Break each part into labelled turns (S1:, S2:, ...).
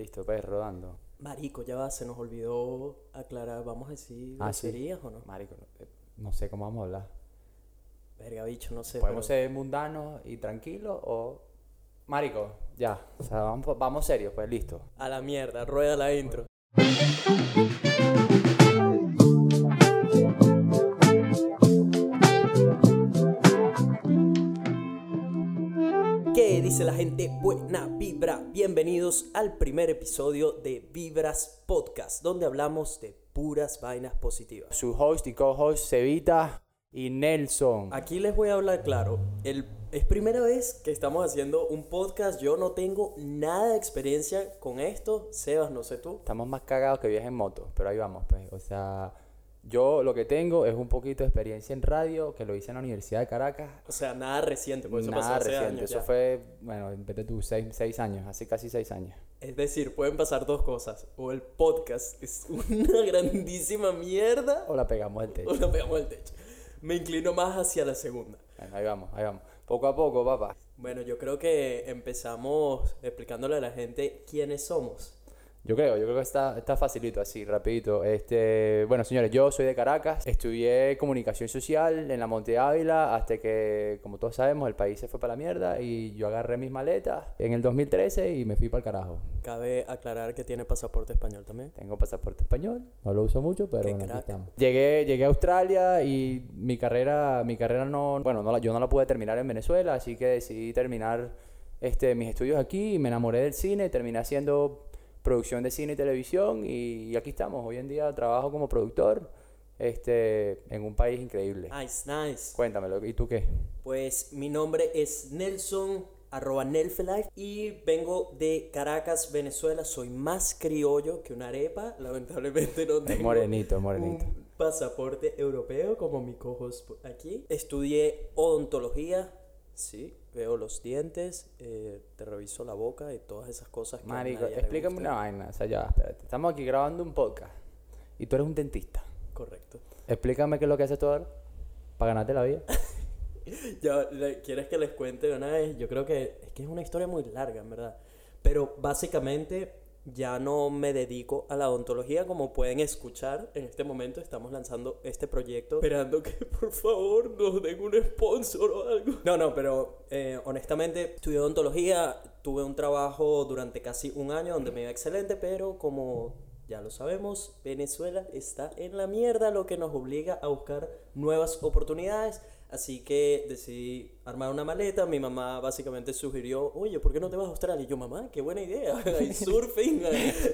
S1: Listo, pues, rodando.
S2: Marico, ya va, se nos olvidó aclarar, vamos a decir
S1: Ah, sí.
S2: o no.
S1: Marico, no, eh, no sé cómo vamos a hablar.
S2: Verga, bicho, no sé.
S1: ¿Podemos
S2: pero-
S1: ser mundanos y tranquilos o...? Marico, ya. O sea, vamos, vamos serios, pues, listo.
S2: A la mierda, rueda la intro. Dice la gente? Buena vibra. Bienvenidos al primer episodio de Vibras Podcast, donde hablamos de puras vainas positivas.
S1: Su host y co-host, Cevita y Nelson.
S2: Aquí les voy a hablar claro. El, es primera vez que estamos haciendo un podcast. Yo no tengo nada de experiencia con esto. Sebas, no sé tú.
S1: Estamos más cagados que viajes en moto, pero ahí vamos, pues. O sea, yo lo que tengo es un poquito de experiencia en radio, que lo hice en la Universidad de Caracas.
S2: O sea, nada reciente, porque eso pasó
S1: Nada
S2: hace
S1: reciente,
S2: años
S1: eso
S2: ya.
S1: fue, bueno, vete tú, seis, seis años, hace casi seis años.
S2: Es decir, pueden pasar dos cosas. O el podcast es una grandísima mierda
S1: O la pegamos del techo.
S2: o lo pegamos al techo. Me inclino más hacia la segunda.
S1: Bueno, ahí vamos, ahí vamos. Poco a poco, papá.
S2: Bueno, yo creo que empezamos explicándole a la gente quiénes somos.
S1: Yo creo, yo creo que está, está facilito, así, rapidito. Este, bueno, señores, yo soy de Caracas, estudié comunicación social en la Monte Ávila hasta que, como todos sabemos, el país se fue para la mierda y yo agarré mis maletas en el 2013 y me fui para el carajo.
S2: Cabe aclarar que tiene pasaporte español también.
S1: Tengo pasaporte español, no lo uso mucho, pero bueno, aquí estamos. Llegué, llegué a Australia y mi carrera, mi carrera no, bueno, no la- yo no la pude terminar en Venezuela, así que decidí terminar este, mis estudios aquí y me enamoré del cine, terminé haciendo producción de cine y televisión y, y aquí estamos. Hoy en día trabajo como productor este, en un país increíble.
S2: Nice, nice.
S1: Cuéntamelo, ¿y tú qué?
S2: Pues mi nombre es Nelson, arroba Nelfelife, y vengo de Caracas, Venezuela. Soy más criollo que una arepa. Lamentablemente no
S1: Es
S2: tengo
S1: morenito, es morenito.
S2: un pasaporte europeo como mi cojos aquí. Estudié odontología. Sí, veo los dientes, eh, te reviso la boca y todas esas cosas que
S1: Marico, explícame una vaina, o sea, ya, espérate. Estamos aquí grabando un podcast y tú eres un dentista.
S2: Correcto.
S1: Explícame qué es lo que haces tú ahora para ganarte la vida.
S2: Ya, ¿quieres que les cuente de una vez? Yo creo que es que es una historia muy larga, en verdad. Pero básicamente ya no me dedico a la odontología, como pueden escuchar. En este momento estamos lanzando este proyecto, esperando que por favor nos den un sponsor o algo. No, no, pero eh, honestamente estudié odontología, tuve un trabajo durante casi un año donde me iba excelente, pero como ya lo sabemos, Venezuela está en la mierda, lo que nos obliga a buscar nuevas oportunidades. Así que decidí armar una maleta. Mi mamá básicamente sugirió, oye, ¿por qué no te vas a Australia? Y yo, mamá, qué buena idea. Hay surfing,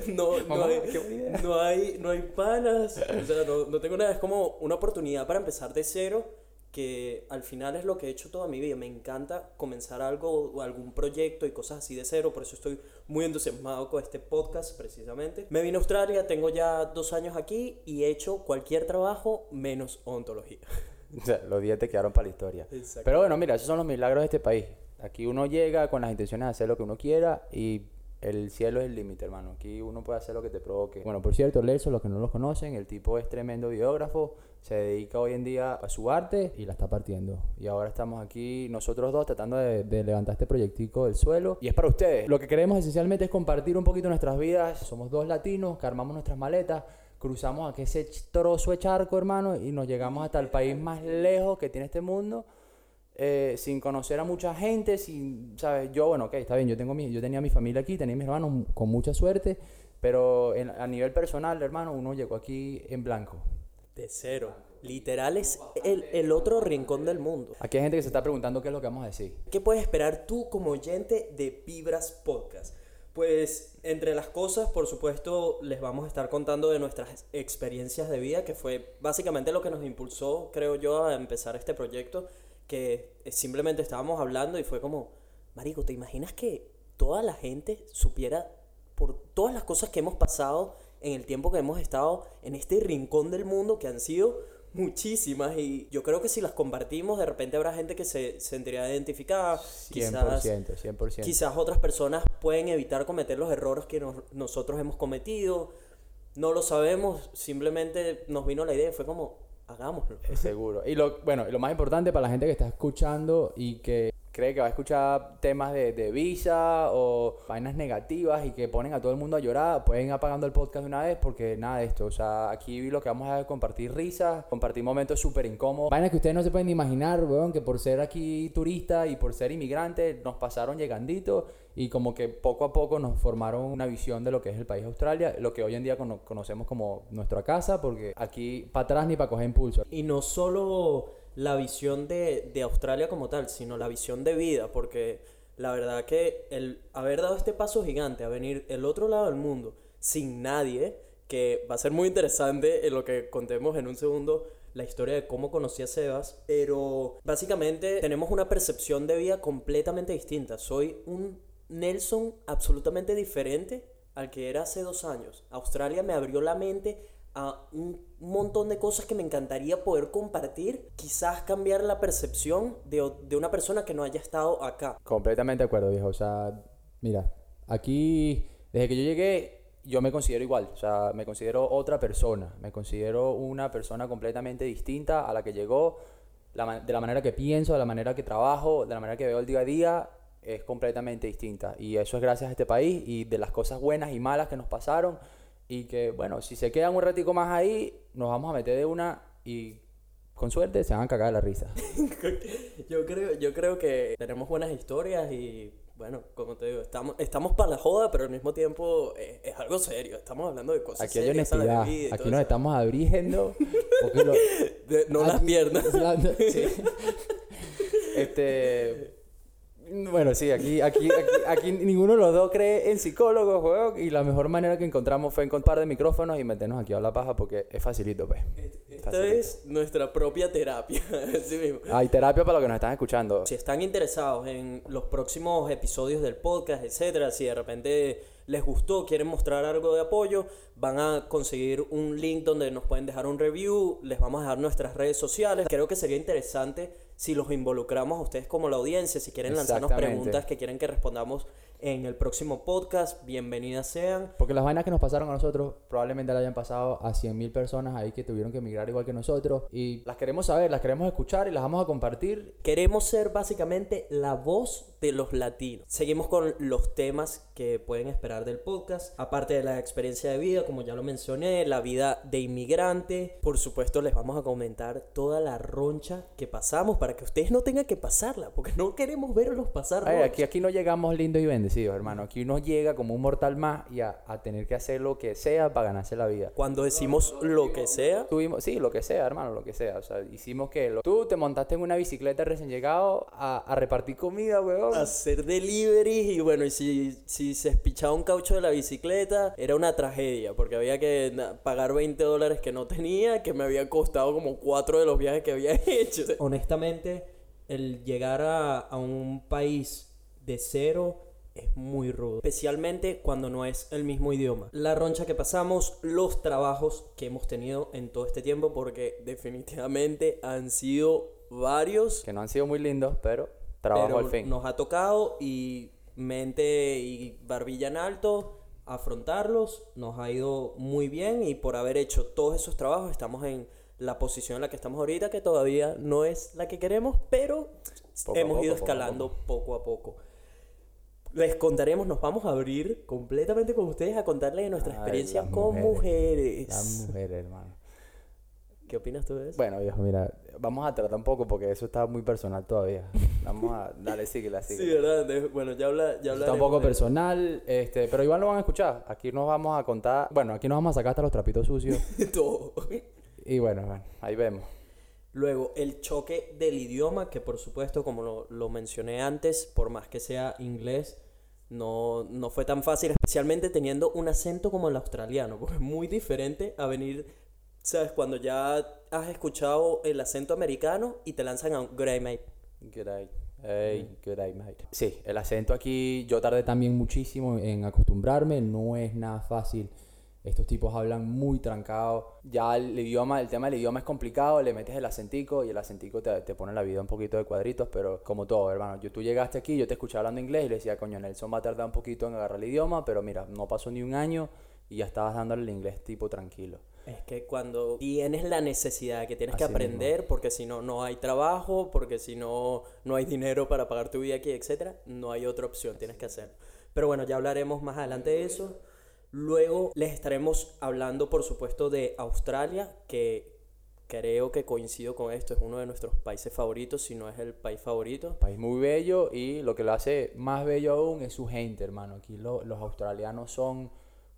S2: no, no,
S1: Mamá,
S2: hay,
S1: qué buena idea.
S2: no, hay, no hay panas. O sea, no, no tengo nada. Es como una oportunidad para empezar de cero. Que al final es lo que he hecho toda mi vida. Me encanta comenzar algo o algún proyecto y cosas así de cero. Por eso estoy muy entusiasmado con este podcast precisamente. Me vine a Australia, tengo ya dos años aquí y he hecho cualquier trabajo menos odontología.
S1: O sea, los días te quedaron para la historia. Pero bueno, mira, esos son los milagros de este país. Aquí uno llega con las intenciones de hacer lo que uno quiera y el cielo es el límite, hermano. Aquí uno puede hacer lo que te provoque. Bueno, por cierto, Lerso, los que no los conocen, el tipo es tremendo biógrafo, se dedica hoy en día a su arte y la está partiendo. Y ahora estamos aquí nosotros dos tratando de, de levantar este proyectico del suelo. Y es para ustedes. Lo que queremos esencialmente es compartir un poquito nuestras vidas. Somos dos latinos que armamos nuestras maletas. Cruzamos aquí ese trozo de charco, hermano, y nos llegamos hasta el país más lejos que tiene este mundo eh, sin conocer a mucha gente, sin, ¿sabes? Yo, bueno, ok, está bien, yo, tengo mi, yo tenía mi familia aquí, tenía mis hermanos con mucha suerte, pero en- a nivel personal, hermano, uno llegó aquí en blanco.
S2: De cero. Literal es el, el otro rincón del mundo.
S1: Aquí hay gente que se está preguntando qué es lo que vamos a decir.
S2: ¿Qué puedes esperar tú como oyente de Vibras Podcast? Pues entre las cosas, por supuesto, les vamos a estar contando de nuestras experiencias de vida, que fue básicamente lo que nos impulsó, creo yo, a empezar este proyecto, que simplemente estábamos hablando y fue como, Marico, ¿te imaginas que toda la gente supiera por todas las cosas que hemos pasado en el tiempo que hemos estado en este rincón del mundo, que han sido muchísimas y yo creo que si las compartimos de repente habrá gente que se sentiría identificada, quizás
S1: 100%, 100%.
S2: Quizás otras personas pueden evitar cometer los errores que nos- nosotros hemos cometido. No lo sabemos, simplemente nos vino la idea fue como, hagámoslo.
S1: Seguro. Y lo, bueno, y lo más importante para la gente que está escuchando y que cree que va a escuchar temas de, visa o vainas negativas y que ponen a todo el mundo a llorar, pueden ir apagando el podcast de una vez porque nada de esto. O sea, aquí lo que vamos a compartir risas, compartir momentos súper incómodos. Vainas que ustedes no se pueden imaginar, weón, que por ser aquí turista y por ser inmigrante nos pasaron llegandito y como que poco a poco nos formaron una visión de lo que es el país de Australia, lo que hoy en día cono- conocemos como nuestra casa, porque aquí para atrás ni para coger impulso.
S2: Y no solo la visión de, de Australia como tal, sino la visión de vida, porque la verdad que el haber dado este paso gigante a venir el otro lado del mundo sin nadie, que va a ser muy interesante en lo que contemos en un segundo la historia de cómo conocí a Sebas, pero básicamente tenemos una percepción de vida completamente distinta. Soy un Nelson absolutamente diferente al que era hace dos años. Australia me abrió la mente a un montón de cosas que me encantaría poder compartir, quizás cambiar la percepción de, de una persona que no haya estado acá.
S1: Completamente de acuerdo, viejo. O sea, mira, aquí, desde que yo llegué, yo me considero igual. O sea, me considero otra persona. Me considero una persona completamente distinta a la que llegó. De la manera que pienso, de la manera que trabajo, de la manera que veo el día a día, es completamente distinta. Y eso es gracias a este país y de las cosas buenas y malas que nos pasaron. Y que, bueno, si se quedan un ratico más ahí, nos vamos a meter de una y con suerte se van a cagar de la risa.
S2: Yo creo, yo creo que tenemos buenas historias y bueno, como te digo, estamos, estamos para la joda, pero al mismo tiempo es, es algo serio. Estamos hablando de cosas
S1: Aquí hay
S2: serias,
S1: honestidad. Aquí nos
S2: eso.
S1: estamos abriendo. Porque lo-
S2: De- no las piernas.
S1: Sí. Este. Bueno, sí, aquí, aquí, aquí, aquí ninguno de los dos cree en psicólogos, weón. Y la mejor manera que encontramos fue encontrar de micrófonos y meternos aquí a la paja porque es facilito, pues.
S2: Esta
S1: Facilito.
S2: es nuestra propia terapia, así mismo.
S1: Hay terapia para los que nos están escuchando.
S2: Si están interesados en los próximos episodios del podcast, etcétera, si de repente les gustó, quieren mostrar algo de apoyo, van a conseguir un link donde nos pueden dejar un review, les vamos a dejar nuestras redes sociales. Creo que sería interesante si los involucramos a ustedes como la audiencia, si quieren lanzarnos preguntas que quieren que respondamos en el próximo podcast, bienvenidas sean.
S1: Porque las vainas que nos pasaron a nosotros probablemente le hayan pasado a 100.000 personas ahí que tuvieron que emigrar igual que nosotros. Y las queremos saber, las queremos escuchar y las vamos a compartir.
S2: Queremos ser básicamente la voz de los latinos. Seguimos con los temas que pueden esperar del podcast. Aparte de la experiencia de vida, como ya lo mencioné, la vida de inmigrante. Por supuesto, les vamos a comentar toda la roncha que pasamos para que ustedes no tengan que pasarla, porque no queremos verlos pasar
S1: Ay, aquí, aquí no llegamos lindos y bendecidos, hermano. Aquí uno llega como un mortal más y a, a tener que hacer lo que sea para ganarse la vida.
S2: Cuando decimos lo que sea,
S1: Tuvimos, sí, lo que sea, hermano, lo que sea. O sea, hicimos que lo- tú te montaste en una bicicleta recién llegado a, a repartir comida, weón.
S2: hacer delivery y bueno, y si, si se espichaba un caucho de la bicicleta, era una tragedia, porque había que na- pagar 20 dólares que no tenía, que me había costado como cuatro de los viajes que había hecho. Honestamente, el llegar a, a un país de cero es muy rudo, especialmente cuando no es el mismo idioma. La roncha que pasamos, los trabajos que hemos tenido en todo este tiempo, porque definitivamente han sido varios
S1: Que no han sido muy lindos, pero trabajo
S2: pero
S1: al fin.
S2: Nos ha tocado y mente y barbilla en alto, afrontarlos, nos ha ido muy bien y por haber hecho todos esos trabajos estamos en la posición en la que estamos ahorita, que todavía no es la que queremos, pero
S1: Poco
S2: hemos
S1: poco,
S2: ido
S1: poco a
S2: escalando poco a poco. Les contaremos, nos vamos a abrir completamente con ustedes a contarles de nuestra
S1: Ay,
S2: experiencia con mujeres.
S1: Las mujeres, hermano.
S2: ¿Qué opinas tú de eso?
S1: Bueno, viejo, mira, vamos a tratar un poco porque eso está muy personal todavía. Vamos a darle síguela,
S2: sí. ¿verdad? Bueno, ya habla, ya
S1: Está un poco personal, este, pero igual lo van a escuchar. Aquí nos vamos a contar, bueno, aquí nos vamos a sacar hasta los trapitos sucios.
S2: todo.
S1: Y bueno, bueno, ahí vemos.
S2: Luego, el choque del idioma, que por supuesto, como lo, lo mencioné antes, por más que sea inglés, no, no fue tan fácil, especialmente teniendo un acento como el australiano, porque es muy diferente a venir, ¿sabes? Cuando ya has escuchado el acento americano y te lanzan a un Grey mate.
S1: Good day. Hey, good day, mate. Sí, el acento aquí yo tardé también muchísimo en acostumbrarme, no es nada fácil. Estos tipos hablan muy trancado. Ya el idioma, el tema del idioma es complicado, le metes el acentico y el acentico te, te pone la vida un poquito de cuadritos, pero como todo, hermano. Yo, tú llegaste aquí, yo te escuché hablando inglés y le decía, coño, Nelson va a tardar un poquito en agarrar el idioma, pero mira, no pasó ni un año y ya estabas dándole el inglés tipo tranquilo.
S2: Es que cuando tienes la necesidad, que tienes que
S1: mismo.
S2: aprender, porque si no, no hay trabajo, porque si no, no hay dinero para pagar tu vida aquí, etcétera, no hay otra opción, tienes que hacerlo. Pero bueno, ya hablaremos más adelante de eso. Luego les estaremos hablando, por supuesto, de Australia, que creo que coincido con esto, es uno de nuestros países favoritos, si no es el país favorito.
S1: País muy bello y lo que lo hace más bello aún es su gente, hermano. Aquí lo- los australianos son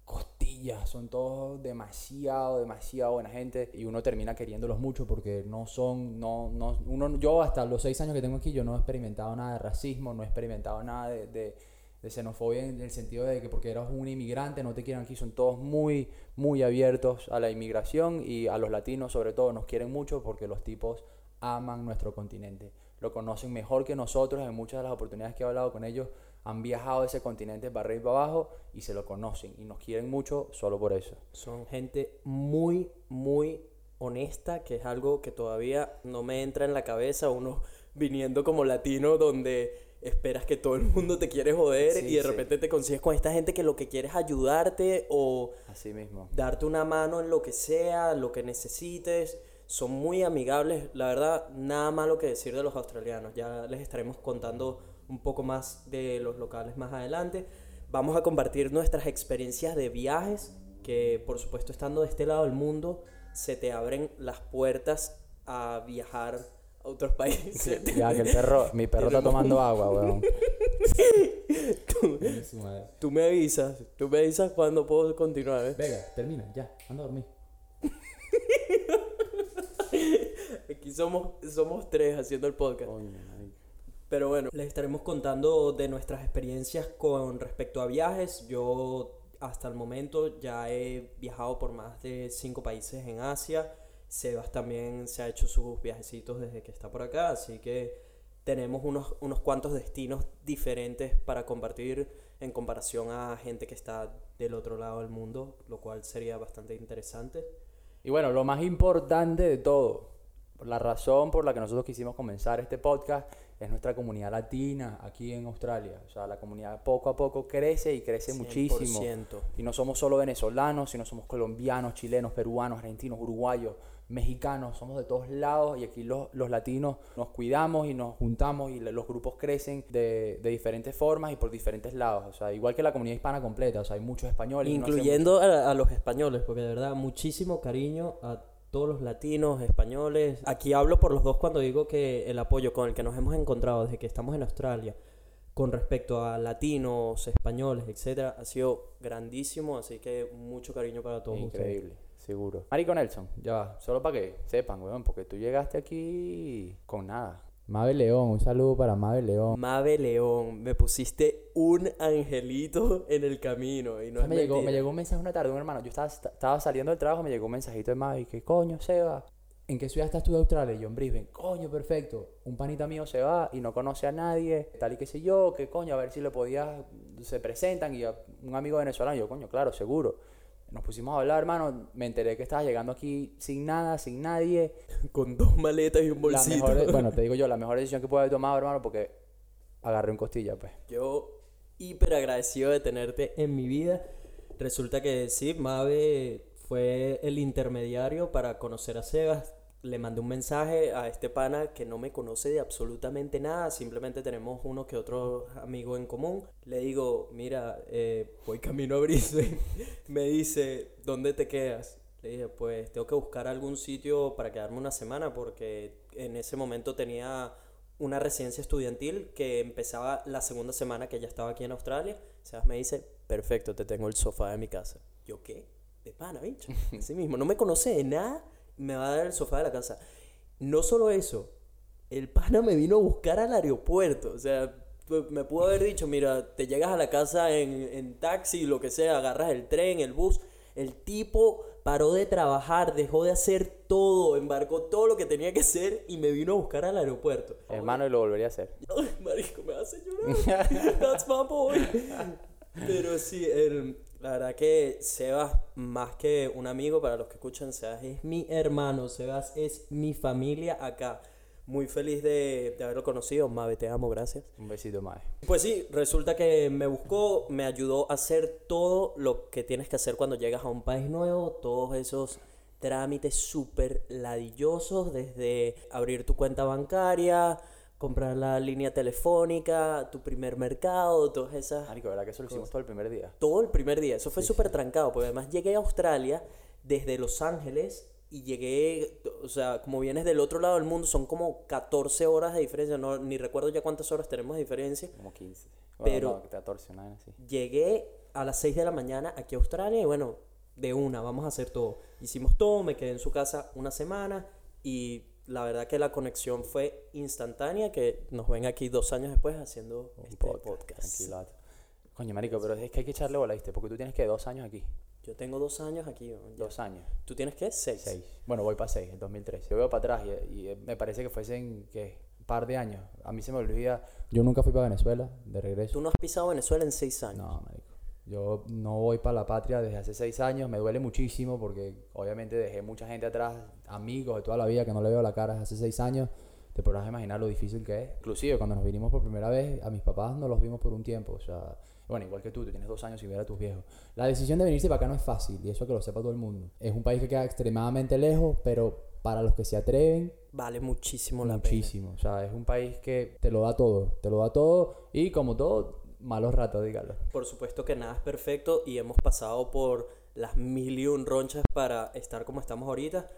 S1: costillas, son todos demasiado, demasiado buena gente y uno termina queriéndolos mucho porque no son, no, no, uno, yo hasta los seis años que tengo aquí yo no he experimentado nada de racismo, no he experimentado nada de, de, de xenofobia en el sentido de que porque eras un inmigrante no te quieren aquí, son todos muy, muy abiertos a la inmigración y a los latinos sobre todo nos quieren mucho porque los tipos aman nuestro continente, lo conocen mejor que nosotros en muchas de las oportunidades que he hablado con ellos han viajado ese continente para arriba y para abajo y se lo conocen y nos quieren mucho solo por eso.
S2: Son gente muy, muy honesta, que es algo que todavía no me entra en la cabeza, uno viniendo como latino donde esperas que todo el mundo te quiere joder
S1: Sí,
S2: y de
S1: sí.
S2: repente te consigues con esta gente que lo que quiere es ayudarte o
S1: Así mismo.
S2: darte una mano en lo que sea, lo que necesites. Son muy amigables, la verdad, nada malo que decir de los australianos. Ya les estaremos contando un poco más de los locales más adelante. Vamos a compartir nuestras experiencias de viajes, que por supuesto estando de este lado del mundo, se te abren las puertas a viajar otros países.
S1: Ya que el perro, mi perro está tomando agua, weón.
S2: Tú me avisas, tú me avisas cuando puedo continuar. ¿eh?
S1: Venga, termina, ya, anda a dormir.
S2: Aquí somos, somos tres haciendo el podcast. Pero bueno, les estaremos contando de nuestras experiencias con respecto a viajes. Yo hasta el momento ya he viajado por más de cinco países en Asia. Sebas también se ha hecho sus viajecitos desde que está por acá, así que tenemos unos, unos cuantos destinos diferentes para compartir en comparación a gente que está del otro lado del mundo, lo cual sería bastante interesante.
S1: Y bueno, lo más importante de todo, la razón por la que nosotros quisimos comenzar este podcast es nuestra comunidad latina aquí en Australia. O sea, la comunidad poco a poco crece y crece muchísimo.
S2: 100%.
S1: Y no somos solo venezolanos, sino somos colombianos, chilenos, peruanos, argentinos, uruguayos, mexicanos, somos de todos lados y aquí los, los latinos nos cuidamos y nos juntamos y los grupos crecen de, de diferentes formas y por diferentes lados. O sea, igual que la comunidad hispana completa, o sea, hay muchos españoles. y no
S2: Incluyendo a, a los españoles, porque de verdad muchísimo cariño a todos los latinos, españoles. Aquí hablo por los dos cuando digo que el apoyo con el que nos hemos encontrado desde que estamos en Australia con respecto a latinos, españoles, etcétera, ha sido grandísimo, así que mucho cariño para todos ustedes.
S1: Seguro. Marico Nelson, ya va, solo para que sepan, weón, porque tú llegaste aquí con nada. Mabel León, un saludo para Mabel León.
S2: Mabe León, me pusiste un angelito en el camino y no
S1: O sea,
S2: es
S1: me, llegó, me llegó un mensaje una tarde, un hermano. Yo estaba, estaba saliendo del trabajo, me llegó un mensajito de Mabel. ¿Qué coño, Seba? ¿En qué ciudad estás tú de Australia? Y yo en Brisbane. Coño, perfecto. Un panita mío se va y no conoce a nadie, tal y qué sé yo. ¿Qué coño? A ver si le podías. Se presentan y a- un amigo venezolano. Y yo, coño, claro, seguro. Nos pusimos a hablar, hermano. Me enteré que estabas llegando aquí sin nada, sin nadie.
S2: Con dos maletas y un
S1: La
S2: bolsito.
S1: mejor, bueno, te digo yo, la mejor decisión que puedo haber tomado, hermano, porque agarré un costilla, pues.
S2: Yo hiper agradecido de tenerte en mi vida. Resulta que sí, Mabe fue el intermediario para conocer a Sebas. Le mandé un mensaje a este pana que no me conoce de absolutamente nada, simplemente tenemos uno que otro amigo en común. Le digo, mira, eh, voy camino a Brisbane. me dice, ¿dónde te quedas? Le dije, pues tengo que buscar algún sitio para quedarme una semana porque en ese momento tenía una residencia estudiantil que empezaba la segunda semana que ya estaba aquí en Australia. Sebas me dice, perfecto, te tengo el sofá de mi casa. Yo, ¿qué? De pana, bicho. Así mismo, no me conoce de nada, me va a dar el sofá de la casa. No solo eso, el pana me vino a buscar al aeropuerto. O sea, me pudo haber dicho, mira, te llegas a la casa en, en taxi, lo que sea, agarras el tren, el bus. El tipo paró de trabajar, dejó de hacer todo, embarcó todo lo que tenía que hacer y me vino a buscar al aeropuerto.
S1: Hermano, y lo volvería a hacer.
S2: Marico, me hace llorar. That's my boy. Pero sí, el- la verdad que Sebas, más que un amigo, para los que escuchan, Sebas es mi hermano, Sebas es mi familia acá. Muy feliz de, de haberlo conocido. Mabe, te amo, gracias.
S1: Un besito más.
S2: Pues sí, resulta que me buscó, me ayudó a hacer todo lo que tienes que hacer cuando llegas a un país nuevo, todos esos trámites súper ladillosos, desde abrir tu cuenta bancaria, comprar la línea telefónica, tu primer mercado, todas esas...
S1: Marico, ¿verdad que eso lo hicimos todo el primer día?
S2: Todo el primer día, eso fue súper trancado, porque además llegué a Australia desde Los Ángeles y llegué, o sea, como vienes del otro lado del mundo, son como 14 horas de diferencia, no, ni recuerdo ya cuántas horas tenemos de diferencia.
S1: Como 15.
S2: Pero-
S1: Bueno, no, 14, una vaina así.
S2: Llegué a las 6 de la mañana aquí a Australia y bueno, de una, vamos a hacer todo. Hicimos todo, me quedé en su casa una semana y la verdad que la conexión fue instantánea, que nos ven aquí dos años después haciendo
S1: Un
S2: este
S1: podcast,
S2: podcast.
S1: Coño, marico, pero es que hay que echarle bola, ¿viste? Porque tú tienes que dos años aquí.
S2: Yo tengo dos años aquí. ¿no?
S1: Dos años.
S2: ¿Tú tienes qué? Seis.
S1: Seis. Bueno, voy para seis, en 2013. Yo veo para atrás y, y, eh, me parece que fuesen, ¿qué? Un par de años. A mí se me olvida. Yo nunca fui para Venezuela, de regreso.
S2: Tú no has pisado Venezuela en seis años.
S1: No, marico. Yo no voy para la patria desde hace seis años. Me duele muchísimo porque obviamente dejé mucha gente atrás, amigos de toda la vida que no le veo la cara desde hace seis años. Te podrás imaginar lo difícil que es. Inclusive cuando nos vinimos por primera vez, a mis papás no los vimos por un tiempo. O sea, bueno, igual que tú, tú tienes dos años sin ver a tus viejos. La decisión de venirse para acá no es fácil y eso que lo sepa todo el mundo. Es un país que queda extremadamente lejos, pero para los que se atreven,
S2: Vale muchísimo la pena.
S1: muchísimo. O sea, es un país que te lo da todo. Te lo da todo y como todo, malos ratos, dígalo.
S2: Por supuesto que nada es perfecto y hemos pasado por las mil y un ronchas para estar como estamos ahorita.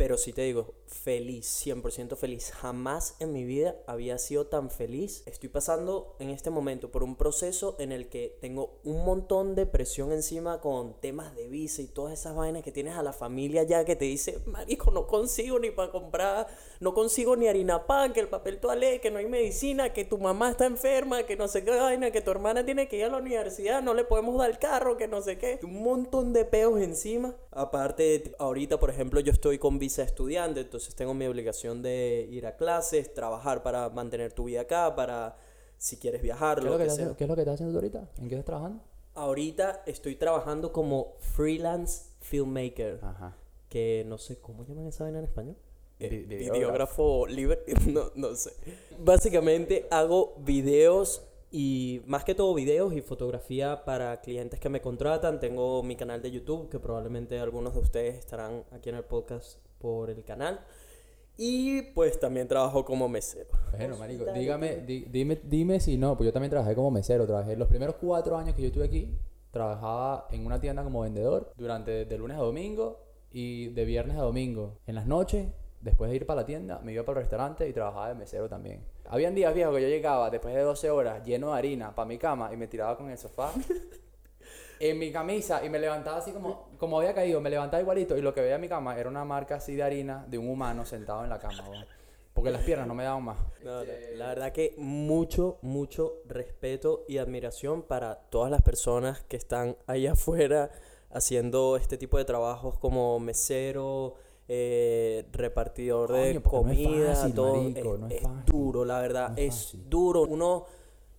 S2: Pero sí te digo, feliz, 100% feliz. Jamás en mi vida había sido tan feliz. Estoy pasando en este momento por un proceso en el que tengo un montón de presión encima con temas de visa y todas esas vainas que tienes a la familia ya que te dice, marico, no consigo ni para comprar, no consigo ni harina pan, que el papel toalé, que no hay medicina, que tu mamá está enferma, que no sé qué vaina, que tu hermana tiene que ir a la universidad, no le podemos dar el carro, que no sé qué. Un montón de peos encima. Aparte, ahorita, por ejemplo, yo estoy con visa estudiante, entonces tengo mi obligación de ir a clases, trabajar para mantener tu vida acá, para si quieres viajar,
S1: ¿Qué es
S2: lo
S1: que,
S2: sea.
S1: ¿Qué es lo que estás haciendo ahorita? ¿En qué estás trabajando?
S2: Ahorita estoy trabajando como freelance filmmaker,
S1: Ajá.
S2: que no sé cómo llaman esa vaina en español. Eh,
S1: videógrafo
S2: libre, no, no sé. Básicamente hago videos y más que todo videos y fotografía para clientes que me contratan. Tengo mi canal de YouTube, que probablemente algunos de ustedes estarán aquí en el podcast por el canal. Y pues también trabajo como mesero.
S1: Bueno, marico, dígame, di- dime, dime si no, pues yo también trabajé como mesero, trabajé los primeros cuatro años que yo estuve aquí, trabajaba en una tienda como vendedor durante de lunes a domingo y de viernes a domingo. En las noches, después de ir para la tienda, me iba para el restaurante y trabajaba de mesero también. Habían días viejos que yo llegaba después de 12 horas lleno de harina para mi cama y me tiraba con el sofá. En mi camisa y me levantaba así como, como había caído, me levantaba igualito y lo que veía en mi cama era una marca así de harina de un humano sentado en la cama, porque las piernas no me daban más.
S2: No, la verdad que mucho, mucho respeto y admiración para todas las personas que están ahí afuera haciendo este tipo de trabajos como mesero, eh, repartidor de
S1: no
S2: comida,
S1: fácil,
S2: todo.
S1: marico,
S2: es,
S1: no es
S2: duro, la verdad,
S1: No es
S2: duro. Uno,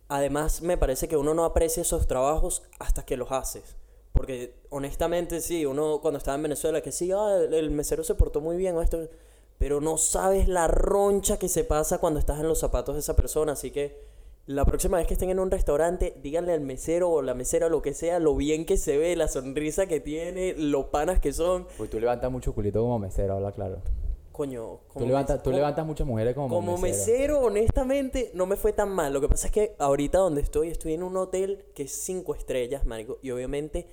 S2: además, me parece que uno no aprecia esos trabajos hasta que los haces. Porque honestamente, sí, uno cuando estaba en Venezuela, que sí, ah, el, el mesero se portó muy bien o esto, pero no sabes la roncha que se pasa cuando estás en los zapatos de esa persona. Así que la próxima vez que estén en un restaurante, díganle al mesero o la mesera, lo que sea, lo bien que se ve, la sonrisa que tiene, lo panas que son.
S1: Pues tú levantas mucho culito como mesero, habla claro.
S2: Coño,
S1: Tú
S2: como
S1: levantas,
S2: mes-
S1: tú
S2: como-
S1: levantas muchas mujeres como,
S2: como
S1: mesero.
S2: mesero, honestamente, no me fue tan mal. Lo que pasa es que ahorita donde estoy, estoy en un hotel que es cinco estrellas, marico. Y obviamente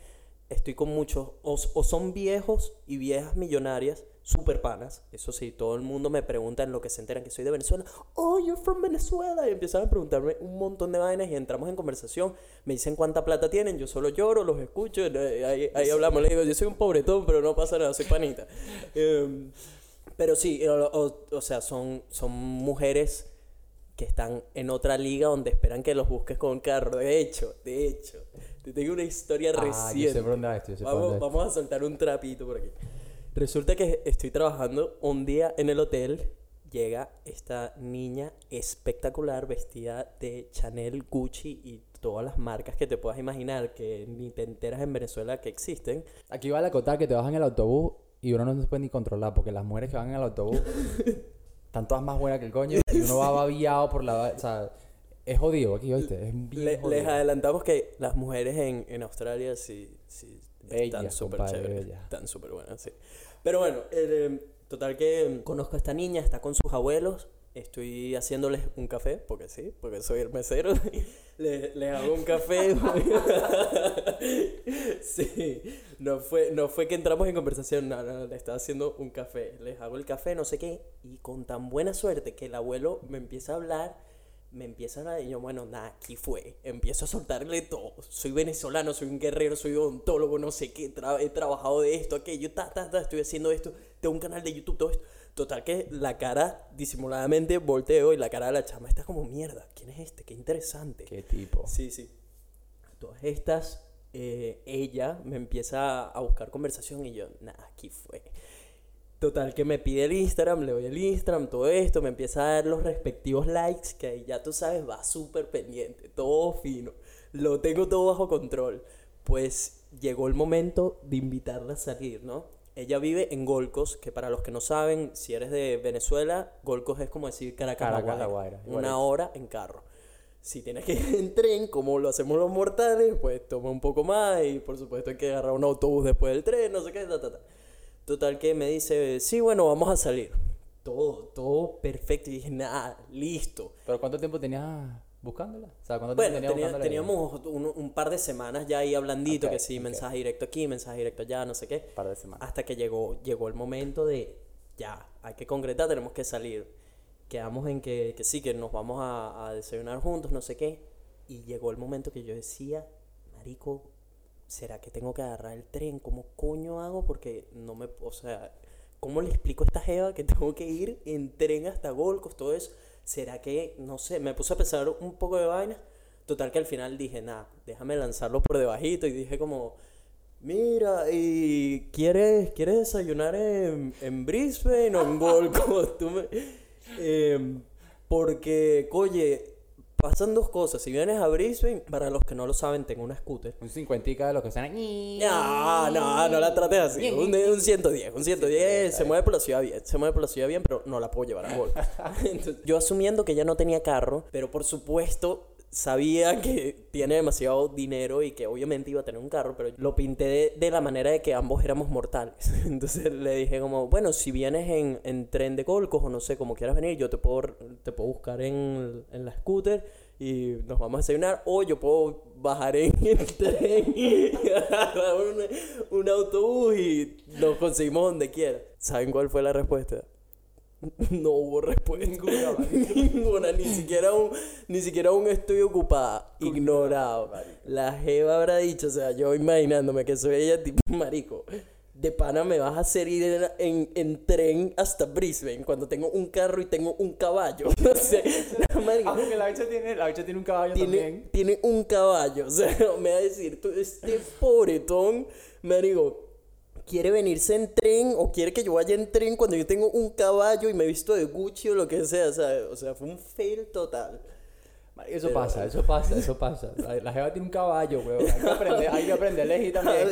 S2: estoy con muchos, o, o son viejos y viejas millonarias, super panas. Eso sí, todo el mundo me pregunta en lo que se enteran que soy de Venezuela. Oh, you're from Venezuela. Y empiezan a preguntarme un montón de vainas y entramos en conversación. Me dicen cuánta plata tienen. Yo solo lloro, los escucho. eh, Ahí, ahí hablamos. Le digo, yo soy un pobretón, pero no pasa nada, soy panita. Em, pero sí, o, o- o sea, son, son mujeres que están en otra liga donde esperan que los busques con un carro. De hecho, de hecho, te tengo una historia
S1: Ah, yo
S2: reciente.
S1: sé esto, yo sé esto.
S2: vamos a soltar un trapito por aquí. Resulta que estoy trabajando un día en el hotel. Llega esta niña espectacular vestida de Chanel, Gucci y todas las marcas que te puedas imaginar que ni te enteras en Venezuela que existen.
S1: Aquí vale acotar que te vas en el autobús y uno no se puede ni controlar porque las mujeres que van en el autobús están todas más buenas que el coño y uno va babiado por la... O sea, es jodido aquí, ¿oíste? Es bien
S2: Le- les
S1: jodido.
S2: adelantamos que las mujeres en, en Australia sí, sí Están súper chéveres. Están súper buenas, sí. Pero bueno, eh, total que conozco a esta niña, está con sus abuelos. Estoy haciéndoles un café, porque sí, porque soy el mesero. les, les hago un café. sí, no fue, no fue que entramos en conversación, no, no, le estaba haciendo un café. Les hago el café, no sé qué, y con tan buena suerte que el abuelo me empieza a hablar me empiezan a... Yo, bueno, nada, aquí fue. Empiezo a soltarle todo. Soy venezolano, soy un guerrero, soy odontólogo, no sé qué. tra- he trabajado de esto, aquello, ta, ta, ta, estoy haciendo esto. Tengo un canal de YouTube, todo esto. Total que la cara, disimuladamente, volteo y la cara de la chama está como, mierda, ¿quién es este? Qué interesante.
S1: Qué tipo.
S2: Sí, sí. Todas estas, eh, ella me empieza a buscar conversación y yo, nada, aquí fue. Total, que me pide el Instagram, le doy el Instagram, todo esto, me empieza a dar los respectivos likes, que ahí ya tú sabes, va súper pendiente, todo fino, lo tengo todo bajo control. Pues llegó el momento de invitarla a salir, ¿no? Ella vive en Golcos, que para los que no saben, si eres de Venezuela, Golcos es como decir Caracas,
S1: Caracas,
S2: La Guaira, una hora en carro. Si tienes que ir en tren, como lo hacemos los mortales, pues toma un poco más y por supuesto hay que agarrar un autobús después del tren, no sé qué, ta, ta, ta. Total que me dice, sí, bueno, vamos a salir. Todo, todo perfecto. Y dije, nada, listo.
S1: ¿Pero cuánto tiempo tenías buscándola? O sea, ¿cuánto
S2: Bueno,
S1: tiempo tenías
S2: teníamos un, un par de semanas ya ahí hablandito, que sí,
S1: ok.
S2: mensaje directo aquí, mensaje directo allá, no sé qué.
S1: Un par de semanas.
S2: Hasta que llegó, llegó el momento de, ya, hay que concretar, tenemos que salir. Quedamos en que, que sí, que nos vamos a, a desayunar juntos, no sé qué. Y llegó el momento que yo decía, marico, ¿será que tengo que agarrar el tren? ¿Cómo coño hago? Porque no me, o sea, ¿cómo le explico a esta jeva que tengo que ir en tren hasta Golcos, todo eso? ¿Será que, no sé, me puse a pensar un poco de vaina? Total que al final dije, nada, déjame lanzarlo por debajito y dije como, mira, ¿y quieres, quieres desayunar en, en Brisbane o en Golcos? Em, porque, pasan dos cosas. Si vienes a Brisbane, para los que no lo saben, tengo una scooter.
S1: Un cincuentica de lo que suena.
S2: No, no, no la trates así. Un, un 110, un 110 se mueve por la ciudad bien, se mueve por la ciudad bien, pero no la puedo llevar a gol. Entonces, yo asumiendo que ella no tenía carro, pero por supuesto sabía que tiene demasiado dinero y que obviamente iba a tener un carro, pero lo pinté de, la manera de que ambos éramos mortales. Entonces le dije como, bueno, si vienes en, en tren de Colcos o no sé, como quieras venir, yo te puedo, te puedo buscar en, en la scooter y nos vamos a desayunar o yo puedo bajar en el tren y agarrar un, un autobús y nos conseguimos donde quiera. ¿Saben cuál fue la respuesta? No hubo respuesta.
S1: Ninguna,
S2: Ninguna, ni siquiera un, ni siquiera un estoy ocupada, ignorado. La jeva habrá dicho, o sea, yo imaginándome que soy ella tipo marico. De pana me vas a hacer ir en, en, en tren hasta Brisbane cuando tengo un carro y tengo un caballo. No sé, marico,
S1: Ah, porque la bicha tiene, la bicha tiene un caballo
S2: tiene,
S1: también.
S2: tiene un caballo. O sea, me va a decir, tú, este pobretón, me digo, quiere venirse en tren o quiere que yo vaya en tren cuando yo tengo un caballo y me he visto de Gucci o lo que sea. O sea, o sea fue un fail total.
S1: Eso
S2: Pero-
S1: pasa, eso pasa, eso pasa. La, la jeva tiene un caballo, weón. Hay que aprender, hay que aprender elegir también.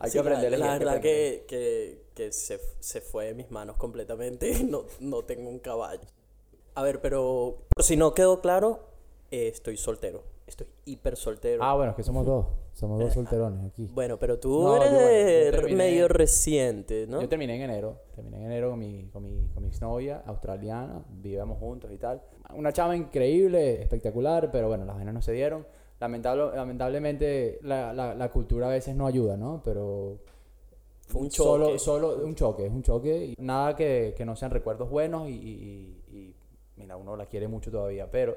S1: Hay
S2: sí,
S1: que aprender
S2: la,
S1: elegir.
S2: la
S1: que
S2: verdad que, que, que se, se fue de mis manos completamente. No, no tengo un caballo. A ver, pero por si no quedó claro, eh, estoy soltero. Estoy hiper soltero.
S1: Ah, bueno, es que somos dos. Somos dos solterones aquí.
S2: Bueno, pero tú
S1: No, yo,
S2: eres
S1: bueno, yo
S2: de-
S1: terminé-
S2: medio reciente, ¿no?
S1: Yo terminé en enero. Terminé en enero con mi, con mi, con mi exnovia australiana. Vivíamos juntos y tal. Una chava increíble, espectacular, pero bueno, las vainas no se dieron. Lamentable, lamentablemente la, la, la cultura a veces no ayuda, ¿no? Pero
S2: Fue un
S1: Solo,
S2: choque.
S1: solo un choque, es un choque. y Nada que, que no sean recuerdos buenos y, y- y- mira, uno la quiere mucho todavía, pero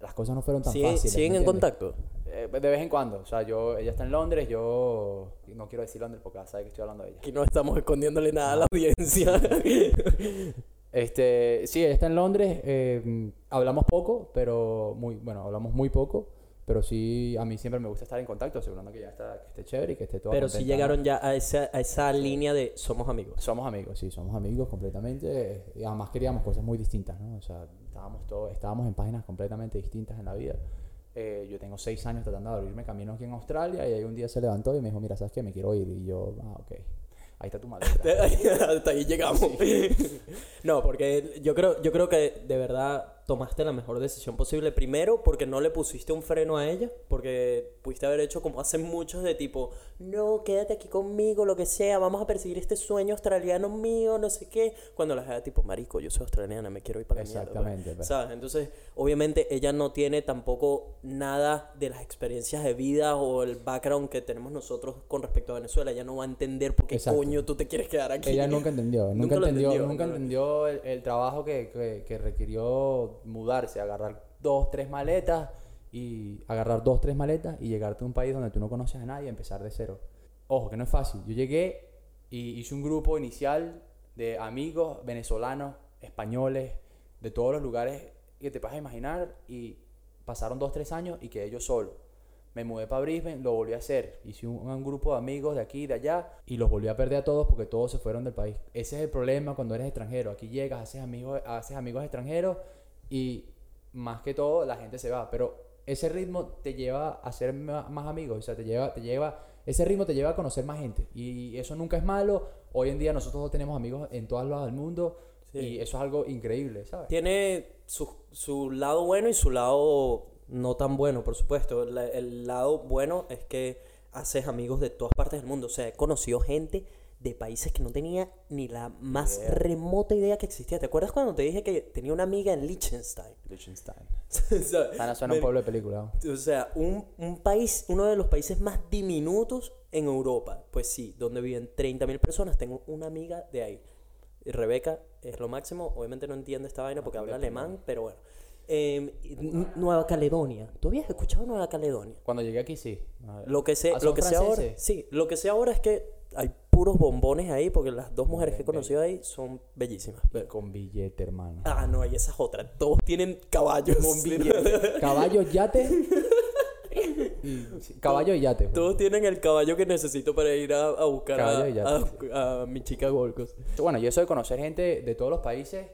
S1: las cosas no fueron tan
S2: ¿Sigue-
S1: fáciles.
S2: ¿Siguen
S1: ¿me
S2: en
S1: entiendes?
S2: contacto?
S1: Eh, de vez en cuando, o sea, yo, ella está en Londres, yo no quiero decir Londres porque sabe que estoy hablando de ella.
S2: Aquí no estamos escondiéndole nada a la audiencia.
S1: Este, sí, ella está en Londres, eh, hablamos poco, pero muy, bueno, hablamos muy poco, pero sí, a mí siempre me gusta estar en contacto, asegurando que ya está, que esté chévere y que esté todo
S2: pero sí llegaron ya a esa, a esa línea de somos amigos.
S1: Somos amigos, sí, somos amigos completamente. Y además queríamos cosas muy distintas, ¿no? O sea, estábamos, todos, estábamos en páginas completamente distintas en la vida. Eh, yo tengo seis años tratando de abrirme camino aquí en Australia y ahí un día se levantó y me dijo, mira, ¿sabes qué? Me quiero ir. Y yo, ah, ok. Ahí está tu maleta.
S2: Hasta ahí llegamos. no, porque yo creo, yo creo que de verdad tomaste la mejor decisión posible. Primero, porque no le pusiste un freno a ella, porque pudiste haber hecho como hacen muchos de tipo, no, quédate aquí conmigo, lo que sea, vamos a perseguir este sueño australiano mío, no sé qué. Cuando la gente tipo, marico, yo soy australiana, me quiero ir para la mierda. pues".
S1: Exactamente.
S2: ¿Sabes? Entonces, obviamente ella no tiene tampoco nada de las experiencias de vida o el background que tenemos nosotros con respecto a Venezuela. Ella no va a entender por qué
S1: Exacto.
S2: coño tú te quieres quedar aquí.
S1: Ella nunca entendió, nunca,
S2: Nunca
S1: entendió,
S2: entendió,
S1: nunca entendió el, el trabajo que, que, que requirió mudarse, agarrar dos, tres maletas y agarrar dos, tres maletas y llegarte a un país donde tú no conoces a nadie y empezar de cero. Ojo, que no es fácil. Yo llegué y hice un grupo inicial de amigos venezolanos, españoles, de todos los lugares que te puedas imaginar y pasaron dos, tres años y quedé yo solo. Me mudé para Brisbane, lo volví a hacer. Hice un, un grupo de amigos de aquí y de allá y los volví a perder a todos porque todos se fueron del país. Ese es el problema cuando eres extranjero. Aquí llegas, haces amigos, haces amigos extranjeros y más que todo la gente se va. Pero ese ritmo te lleva a ser más amigos. O sea, te lleva, te lleva, ese ritmo te lleva a conocer más gente. Y eso nunca es malo. Hoy en día nosotros tenemos amigos en todos lados del mundo.
S2: Sí.
S1: Y eso es algo increíble, ¿sabes?
S2: Tiene su, su lado bueno y su lado no tan bueno, por supuesto. La- el lado bueno es que haces amigos de todas partes del mundo. O sea, he conocido gente de países que no tenía ni la más
S1: Idea.
S2: remota idea que existía. ¿Te acuerdas cuando te dije que tenía una amiga en Liechtenstein?
S1: Liechtenstein.
S2: Sea,
S1: Sana suena un pueblo de película.
S2: o sea, un, un país, uno de los países más diminutos en Europa. Pues sí, donde viven 30.000 personas. Tengo una amiga de ahí. Rebeca es lo máximo. Obviamente no entiende esta vaina porque habla alemán, pero bueno. Eh, N- Nueva Caledonia. ¿Tú habías escuchado Nueva Caledonia?
S1: Cuando llegué aquí, sí.
S2: Lo que sé,
S1: Ah, ¿son
S2: lo que sé ahora, sí, lo que sé ahora es que hay puros bombones ahí porque las dos mujeres que he conocido ahí son bellísimas.
S1: Y con billete, hermano.
S2: Ah, no, y esa es otra. Todos tienen caballos.
S1: Con billete. Caballo, yate. y, sí, caballo y yate. pues.
S2: Todos tienen el caballo que necesito para ir a, a buscar a,
S1: yate.
S2: a- a mi chica Golcos.
S1: Bueno, yo soy conocer gente de todos los países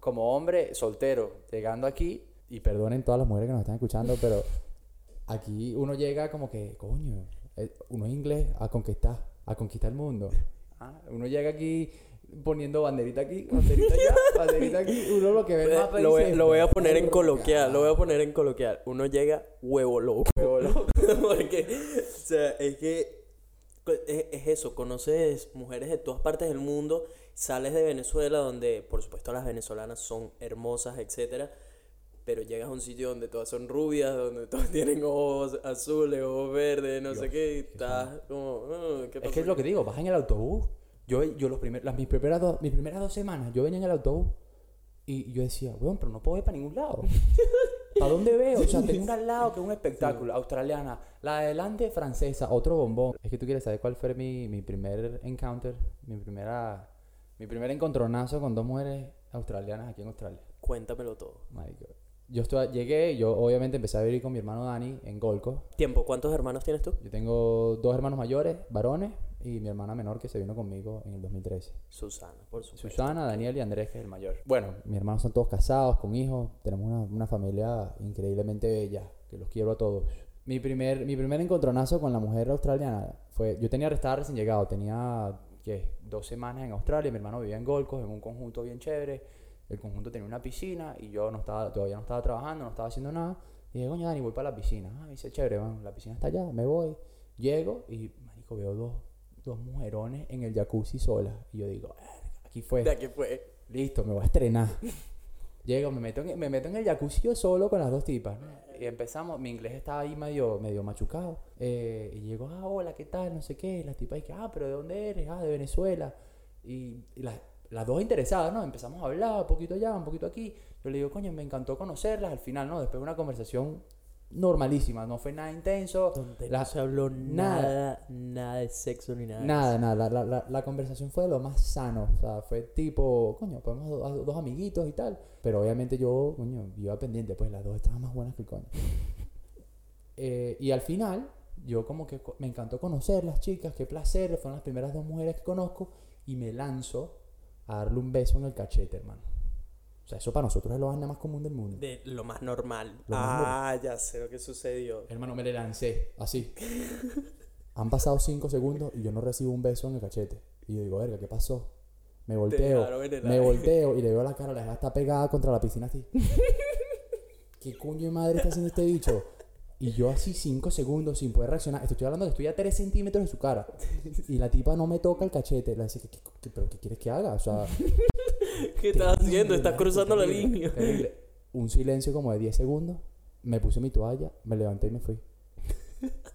S1: como hombre soltero, llegando aquí, y perdonen todas las mujeres que nos están escuchando, pero aquí uno llega como que, coño, eh, uno es inglés a conquistar, a conquistar el mundo. Ah, uno llega aquí poniendo banderita aquí, banderita allá, banderita aquí, uno lo que ve más
S2: Lo voy,
S1: países,
S2: lo voy a poner en coloquial, lo voy a poner en coloquial. Uno llega huevo loco.
S1: Huevo loco.
S2: Porque, o sea, es que es, es eso, conoces mujeres de todas partes del mundo, sales de Venezuela donde, por supuesto, las venezolanas son hermosas, etcétera, pero llegas a un sitio donde todas son rubias, donde todas tienen ojos azules, ojos verdes, no sé qué, y estás como, "Ah, ¿qué
S1: Es que es lo
S2: aquí?".
S1: que digo, vas en el autobús. Yo, yo los primer, las, mis, primeras dos, mis primeras dos semanas, yo venía en el autobús y yo decía, weón, pero no puedo ir para ningún lado. ¿Para dónde veo? O sea, tengo una al lado que es un espectáculo, australiana, la de adelante francesa, otro bombón. Es que tú quieres saber cuál fue mi, mi primer encounter, mi primera, mi primer encontronazo con dos mujeres australianas aquí en Australia.
S2: Cuéntamelo todo.
S1: Marico. Yo estuve, llegué, yo obviamente empecé a vivir con mi hermano Dani en Golco.
S2: Tiempo, ¿cuántos hermanos tienes tú?
S1: Yo tengo dos hermanos mayores, varones, y mi hermana menor que se vino conmigo en el 2013.
S2: Susana, por supuesto.
S1: Susana, Daniel y Andrés, que es el mayor. Bueno, mis hermanos son todos casados, con hijos. Tenemos una, una familia increíblemente bella, que los quiero a todos. Mi primer, mi primer encontronazo con la mujer australiana fue... Yo tenía estaba recién llegado, tenía, ¿qué? Dos semanas en Australia. Mi hermano vivía en Gold Coast, en un conjunto bien chévere. El conjunto tenía una piscina y yo no estaba, todavía no estaba trabajando, no estaba haciendo nada. Y dije, coño, Dani, voy para la piscina. Ah, me dice, chévere, man, la piscina está allá, me voy. Llego y, marico, veo dos, dos mujerones en el jacuzzi solas. Y yo digo, "Verga, aquí fue.
S2: ¿De qué fue?
S1: Listo, me voy a estrenar. Llego, me meto, en, me meto en el jacuzzi yo solo con las dos tipas. Y empezamos, mi inglés estaba ahí medio, medio machucado. Eh, y llego, ah, hola, ¿qué tal? No sé qué. Y las tipas, que, ah, pero ¿de dónde eres? Ah, de Venezuela. Y, y las, las dos interesadas, ¿no? Empezamos a hablar, un poquito allá, un poquito aquí. Yo le digo, coño, me encantó conocerlas. Al final, ¿no? Después de una conversación normalísima, no fue nada intenso.
S2: Donde
S1: La-
S2: no se habló
S1: nada.
S2: nada, nada de sexo ni nada.
S1: Nada, nada, la, la, la, conversación fue de lo más sano, o sea, fue tipo, coño, podemos dos amiguitos y tal, pero obviamente yo, coño, iba pendiente, pues las dos estaban más buenas que el coño. Eh, y al final, yo como que me encantó conocer las chicas, qué placer, fueron las primeras dos mujeres que conozco, y me lanzo a darle un beso en el cachete, hermano. O sea, eso para nosotros es lo más común del mundo.
S2: De lo más normal.
S1: Lo más
S2: ah, ya sé lo que sucedió.
S1: Hermano, me le lancé, así. Han pasado cinco segundos y yo no recibo un beso en el cachete. Y yo digo, verga, ¿qué pasó? Me volteo, me volteo y le veo la cara, la deja está pegada contra la piscina así. ¿Qué coño de madre está haciendo este bicho? Y yo así cinco segundos sin poder reaccionar. Estoy hablando que estoy a 3 centímetros de su cara. Y la tipa no me toca el cachete. Le dice, ¿qué, qué- qué- pero qué quieres que haga? O sea,
S2: ¿Qué estás haciendo? Estás cruzando la línea.
S1: Un silencio como de 10 segundos. Me puse mi toalla, me levanté y me fui.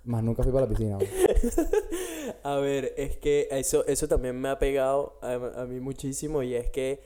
S1: Más nunca fui para la piscina.
S2: A ver, es que eso, eso también me ha pegado a, a mí muchísimo y es que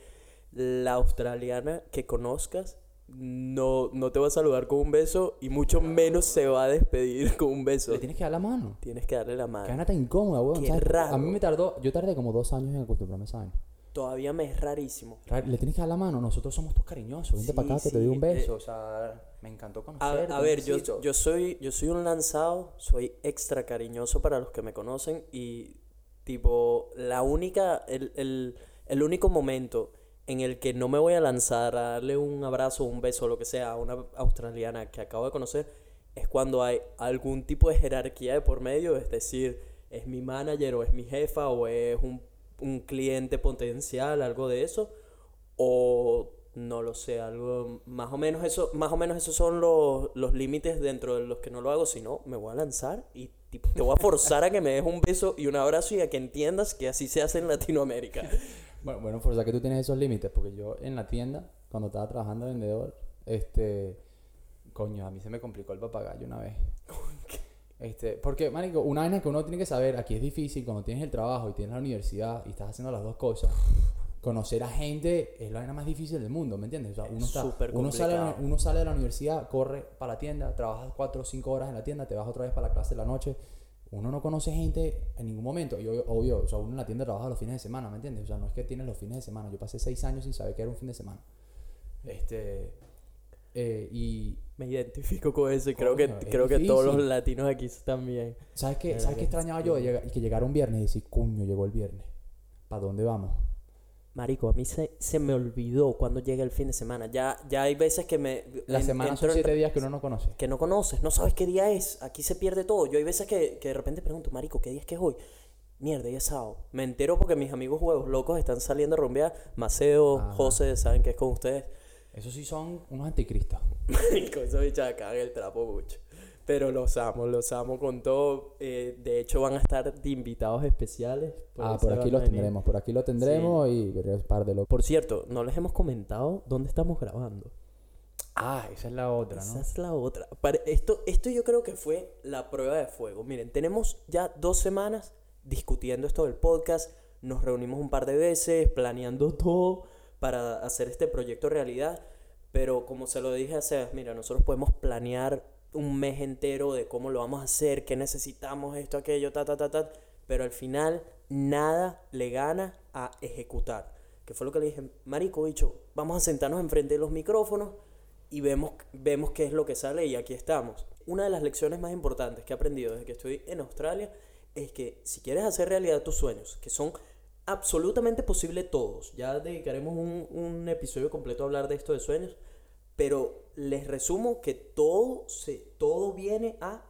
S2: la australiana que conozcas no, no te va a saludar con un beso y mucho menos se va a despedir con un beso.
S1: Le tienes que dar la mano.
S2: Tienes que darle la
S1: Qué
S2: mano.
S1: gana tan incómoda, weón.
S2: Qué
S1: ¿sabes?
S2: raro.
S1: A mí me tardó, yo tardé como dos años en acostumbrarme vaina.
S2: Todavía me es rarísimo.
S1: Ra- Le tienes que dar la mano, nosotros somos todos cariñosos. Vente
S2: Sí,
S1: para acá que te
S2: sí,
S1: doy un
S2: eh,
S1: beso. o sea, me encantó
S2: A,
S1: conocerte.
S2: a ver, yo, yo, soy, yo soy un lanzado, soy extra cariñoso para los que me conocen y tipo, la única, el, el, el único momento en el que no me voy a lanzar a darle un abrazo, un beso, lo que sea, a una australiana que acabo de conocer, es cuando hay algún tipo de jerarquía de por medio, es decir, es mi manager o es mi jefa o es un, un cliente potencial, algo de eso, o no lo sé, algo más o menos eso, más o menos esos son los, los límites dentro de los que no lo hago, si no me voy a lanzar y te voy a forzar a que me des un beso y un abrazo y a que entiendas que así se hace en Latinoamérica.
S1: Bueno, bueno, por que tú tienes esos límites, porque yo en la tienda, cuando estaba trabajando de vendedor, este, coño, a mí se me complicó el papagayo una vez. Este, porque, marico, una vaina que uno tiene que saber, aquí es difícil, cuando tienes el trabajo y tienes la universidad y estás haciendo las dos cosas, conocer a gente es la vaina más difícil del mundo, ¿me entiendes? O sea, uno,
S2: Es
S1: está- uno, sale, uno sale de la universidad, corre para la tienda, trabajas cuatro o cinco horas en la tienda, te vas otra vez para la clase de la noche. Uno no conoce gente en ningún momento. Y obvio, obvio, o sea, uno en la tienda trabaja los fines de semana, ¿me entiendes? O sea, no es que tienes los fines de semana. Yo pasé seis años sin saber que era un fin de semana. Este. eh, y.
S2: Me identifico con eso y creo que,
S1: es
S2: creo que todos los latinos aquí también.
S1: ¿Sabes qué, ¿sabes qué extrañaba yo? De llegar- que llegara un viernes y decir, cuño, llegó el viernes. ¿Para dónde vamos?
S2: Marico, a mí se, se me olvidó cuando llega el fin de semana. Ya, ya hay veces que me...
S1: La
S2: en-
S1: semana son siete días que uno no conoce.
S2: que no conoces, no sabes qué día es, aquí se pierde todo. Yo hay veces que, que de repente pregunto, Marico, ¿qué día es que es hoy? Mierda, ya es sábado. Me entero porque mis amigos huevos locos están saliendo a rumbear. Maceo,
S1: Ajá.
S2: José, saben que es con ustedes.
S1: Esos sí son unos anticristos.
S2: Marico, esos bichos en el trapo mucho. Pero los amo, los amo con todo. Eh, de hecho, van a estar de invitados especiales.
S1: ah,
S2: eso
S1: por aquí los tendremos, por aquí lo tendremos y veremos par de locos.
S2: Por cierto, no les hemos comentado dónde estamos grabando.
S1: Ah, esa es la otra,
S2: Esa
S1: ¿no?
S2: es la otra. Pare- Esto, esto yo creo que fue la prueba de fuego. Miren, tenemos ya dos semanas discutiendo esto del podcast. Nos reunimos un par de veces, planeando todo para hacer este proyecto realidad. Pero como se lo dije a Sebas, mira, nosotros podemos planear un mes entero de cómo lo vamos a hacer, qué necesitamos, esto, aquello, ta, ta, ta, ta. Pero al final nada le gana a ejecutar. Que fue lo que le dije, marico, bicho, vamos a sentarnos enfrente de los micrófonos y vemos, vemos qué es lo que sale y aquí estamos. Una de las lecciones más importantes que he aprendido desde que estoy en Australia es que si quieres hacer realidad tus sueños, que son absolutamente posibles todos, ya dedicaremos un, un episodio completo a hablar de esto de sueños, pero les resumo que todo, se, todo viene a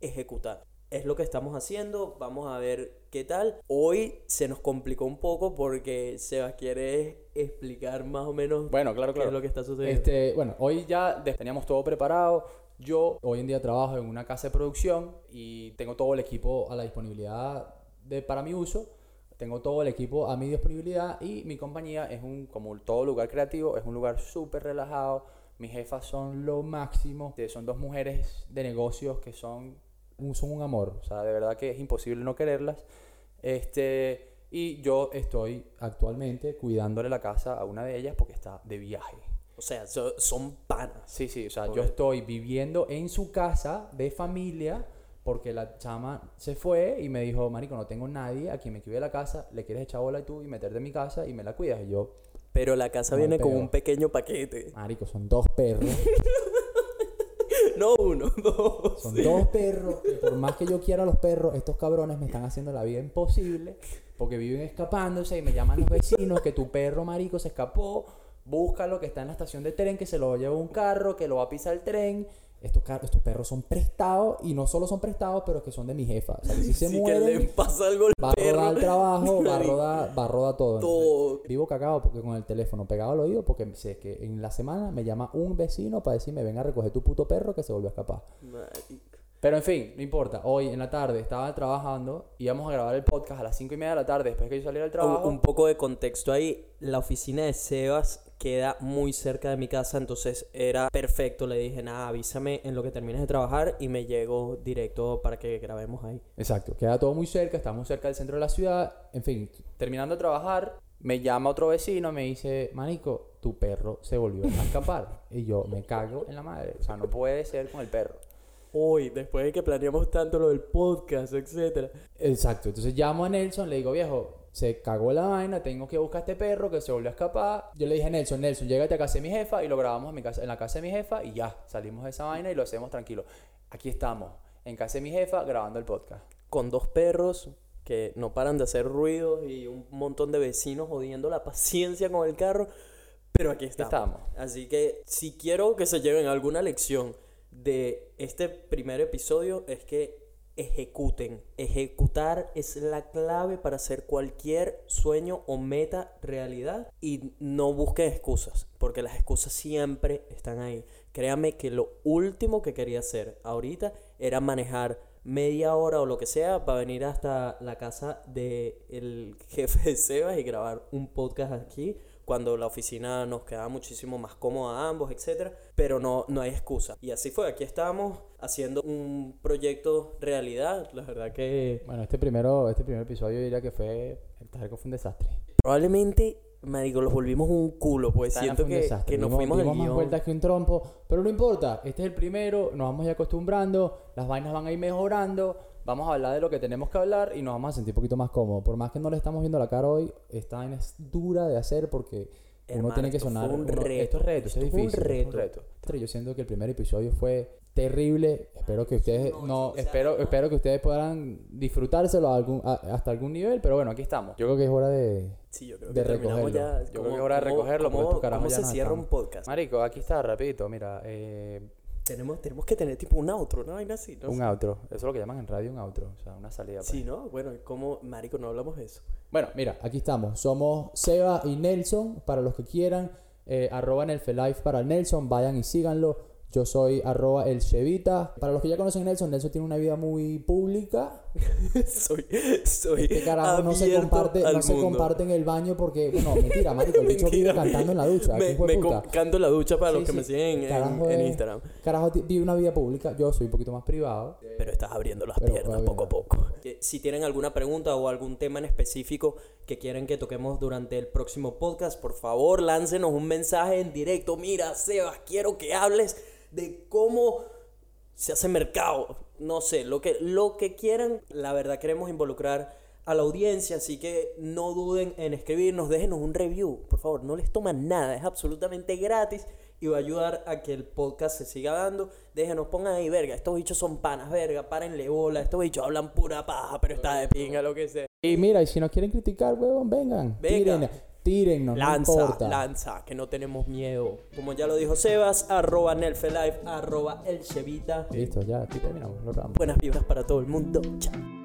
S2: ejecutar. Es lo que estamos haciendo, vamos a ver qué tal. Hoy se nos complicó un poco porque Sebas quiere explicar más o menos
S1: Bueno, claro,
S2: qué
S1: claro.
S2: es lo que está sucediendo.
S1: Este, bueno, hoy ya teníamos todo preparado. Yo hoy en día trabajo en una casa de producción y tengo todo el equipo a la disponibilidad de, para mi uso. Tengo todo el equipo a mi disponibilidad y mi compañía es un, como todo lugar creativo, es un lugar súper relajado. Mis jefas son lo máximo. Son dos mujeres de negocios que son son un amor. O sea, de verdad que es imposible no quererlas. Este, y yo estoy actualmente cuidándole la casa a una de ellas porque está de viaje.
S2: O sea, so- son panas.
S1: Sí, sí, o sea, yo estoy viviendo en su casa de familia porque la chama se fue y me dijo, marico, no tengo nadie a quien me cuide la casa, le quieres echar bola y tú y meterte en mi casa y me la cuidas. Y yo,
S2: Pero la casa
S1: No,
S2: viene con un pequeño paquete.
S1: marico, son dos perros,
S2: No uno, dos.
S1: son dos perros que por más que yo quiera a los perros, estos cabrones me están haciendo la vida imposible porque viven escapándose y me llaman los vecinos que tu perro, marico, se escapó, búscalo que está en la estación de tren, que se lo lleva un carro, que lo va a pisar el tren. Estos, estos perros son prestados y no solo son prestados, pero que son de mi jefa. O sea, que si se
S2: que
S1: mueren,
S2: le pasa algo al
S1: va a rodar el trabajo, va a rodar, va a rodar todo.
S2: Todo.
S1: Vivo cagado porque con el teléfono pegado al oído porque sé que en la semana me llama un vecino para decirme ven a recoger tu puto perro que se volvió a escapar.
S2: Marico.
S1: Pero en fin, no importa. Hoy en la tarde estaba trabajando, íbamos a grabar el podcast a las 5 y media de la tarde después que yo saliera del trabajo.
S2: Un, un poco de contexto ahí. La oficina de Sebas queda muy cerca de mi casa, entonces era perfecto. Le dije, nada, avísame en lo que termines de trabajar y me llego directo para que grabemos ahí.
S1: Exacto, queda todo muy cerca, estamos cerca del centro de la ciudad. En fin, terminando de trabajar, me llama otro vecino, me dice, Manico, tu perro se volvió a escapar. y yo me cago en la madre. O sea, no puede ser con el perro.
S2: Hoy, después de que planeamos tanto lo del podcast, etcétera.
S1: Exacto, entonces llamo a Nelson, le digo, viejo, se cagó la vaina, tengo que buscar a este perro que se volvió a escapar. Yo le dije a Nelson, Nelson, llégate a casa de mi jefa y lo grabamos en, mi casa, en la casa de mi jefa y ya, salimos de esa vaina y lo hacemos tranquilo. Aquí estamos, en casa de mi jefa, grabando el podcast.
S2: Con dos perros que no paran de hacer ruidos y un montón de vecinos jodiendo la paciencia con el carro. Pero aquí estamos.
S1: estamos.
S2: Así que si quiero que se lleven alguna lección de este primer episodio es que ejecuten. Ejecutar es la clave para hacer cualquier sueño o meta realidad y no busquen excusas, porque las excusas siempre están ahí. Créame que lo último que quería hacer ahorita era manejar media hora o lo que sea para venir hasta la casa del jefe de Sebas y grabar un podcast aquí cuando la oficina nos quedaba muchísimo más cómoda a ambos, etcétera, pero no, no hay excusa. Y así fue, aquí estamos haciendo un proyecto realidad, la verdad que
S1: Bueno, este primero, este primer episodio yo diría que fue, el tajerco fue un desastre.
S2: probablemente, marico, los volvimos un culo, pues
S1: vaina
S2: siento que, que nos
S1: Dimos-
S2: fuimos
S1: dimos más
S2: guion.
S1: vueltas que un trompo, pero no importa, este es el primero, nos vamos a ir acostumbrando, las vainas van a ir mejorando, vamos a hablar de lo que tenemos que hablar y nos vamos a sentir un poquito más cómodos. Por más que no le estamos viendo la cara hoy, esta vaina es dura de hacer porque uno
S2: Hermano,
S1: tiene que
S2: esto fue
S1: sonar.
S2: un
S1: uno-
S2: reto.
S1: Esto es reto, esto es
S2: un
S1: difícil. esto es un
S2: reto.
S1: reto. Yo siento que el primer episodio fue terrible. Espero que ustedes
S2: No,
S1: no,
S2: sea,
S1: espero, espero que ustedes puedan disfrutárselo a algún, a- hasta algún nivel, pero bueno, aquí estamos. Yo creo que es hora de,
S2: Sí, yo creo
S1: de
S2: que
S1: recogerlo.
S2: ya.
S1: Yo creo
S2: ¿Cómo-
S1: que es hora de
S2: cómo-
S1: recogerlo porque
S2: cómo-
S1: estos carajos
S2: ¿Cómo
S1: ya
S2: se cierra un podcast?
S3: Marico, aquí está, rapidito, mira, eh,
S2: Tenemos, tenemos que tener tipo un outro, ¿no? Vaina así, ¿no?
S3: un outro. Eso es lo que llaman en radio un outro, o sea, una salida. pues.
S2: Sí, ¿no? Bueno, ¿cómo, marico, no hablamos de eso?
S1: Bueno, mira, aquí estamos. Somos Seba y Nelson. Para los que quieran, eh, arroba Nelfelife para Nelson. Vayan y síganlo. Yo soy arroba el Chevita. Para los que ya conocen a Nelson, Nelson tiene una vida muy pública.
S2: soy, soy
S1: Este carajo no se comparte, no se comparte en el baño porque, bueno, mentira, marico, el bicho vive cantando en la ducha.
S2: Me,
S1: ¿qué hijo de
S2: me canto la ducha para
S1: Sí,
S2: los que
S1: sí,
S2: me siguen en, en Instagram.
S1: Carajo vive una vida pública. Yo soy un poquito más privado.
S2: Pero estás abriendo las
S1: Pero
S2: piernas poco a poco. Si tienen alguna pregunta o algún tema en específico que quieren que toquemos durante el próximo podcast, por favor, láncenos un mensaje en directo. Mira, Sebas, quiero que hables de cómo se hace mercado. No sé, lo que, lo que quieran. La verdad, queremos involucrar a la audiencia, así que no duden en escribirnos, déjenos un review, por favor, no les toma nada, es absolutamente gratis y va a ayudar a que el podcast se siga dando. Déjenos, pongan ahí, verga, estos bichos son panas, verga, párenle bola, estos bichos hablan pura paja, pero está de pinga, lo que sea.
S1: Y mira, y si nos quieren criticar, huevón, vengan.
S2: Venga.
S1: Tíren, tírennos, no
S2: Lanza,
S1: importa.
S2: lanza, que no tenemos miedo. Como ya lo dijo Sebas, arroba Nelfelife, arroba El Chevita.
S1: Listo, ya, aquí terminamos. Lo.
S2: Buenas vibras para todo el mundo. Chao.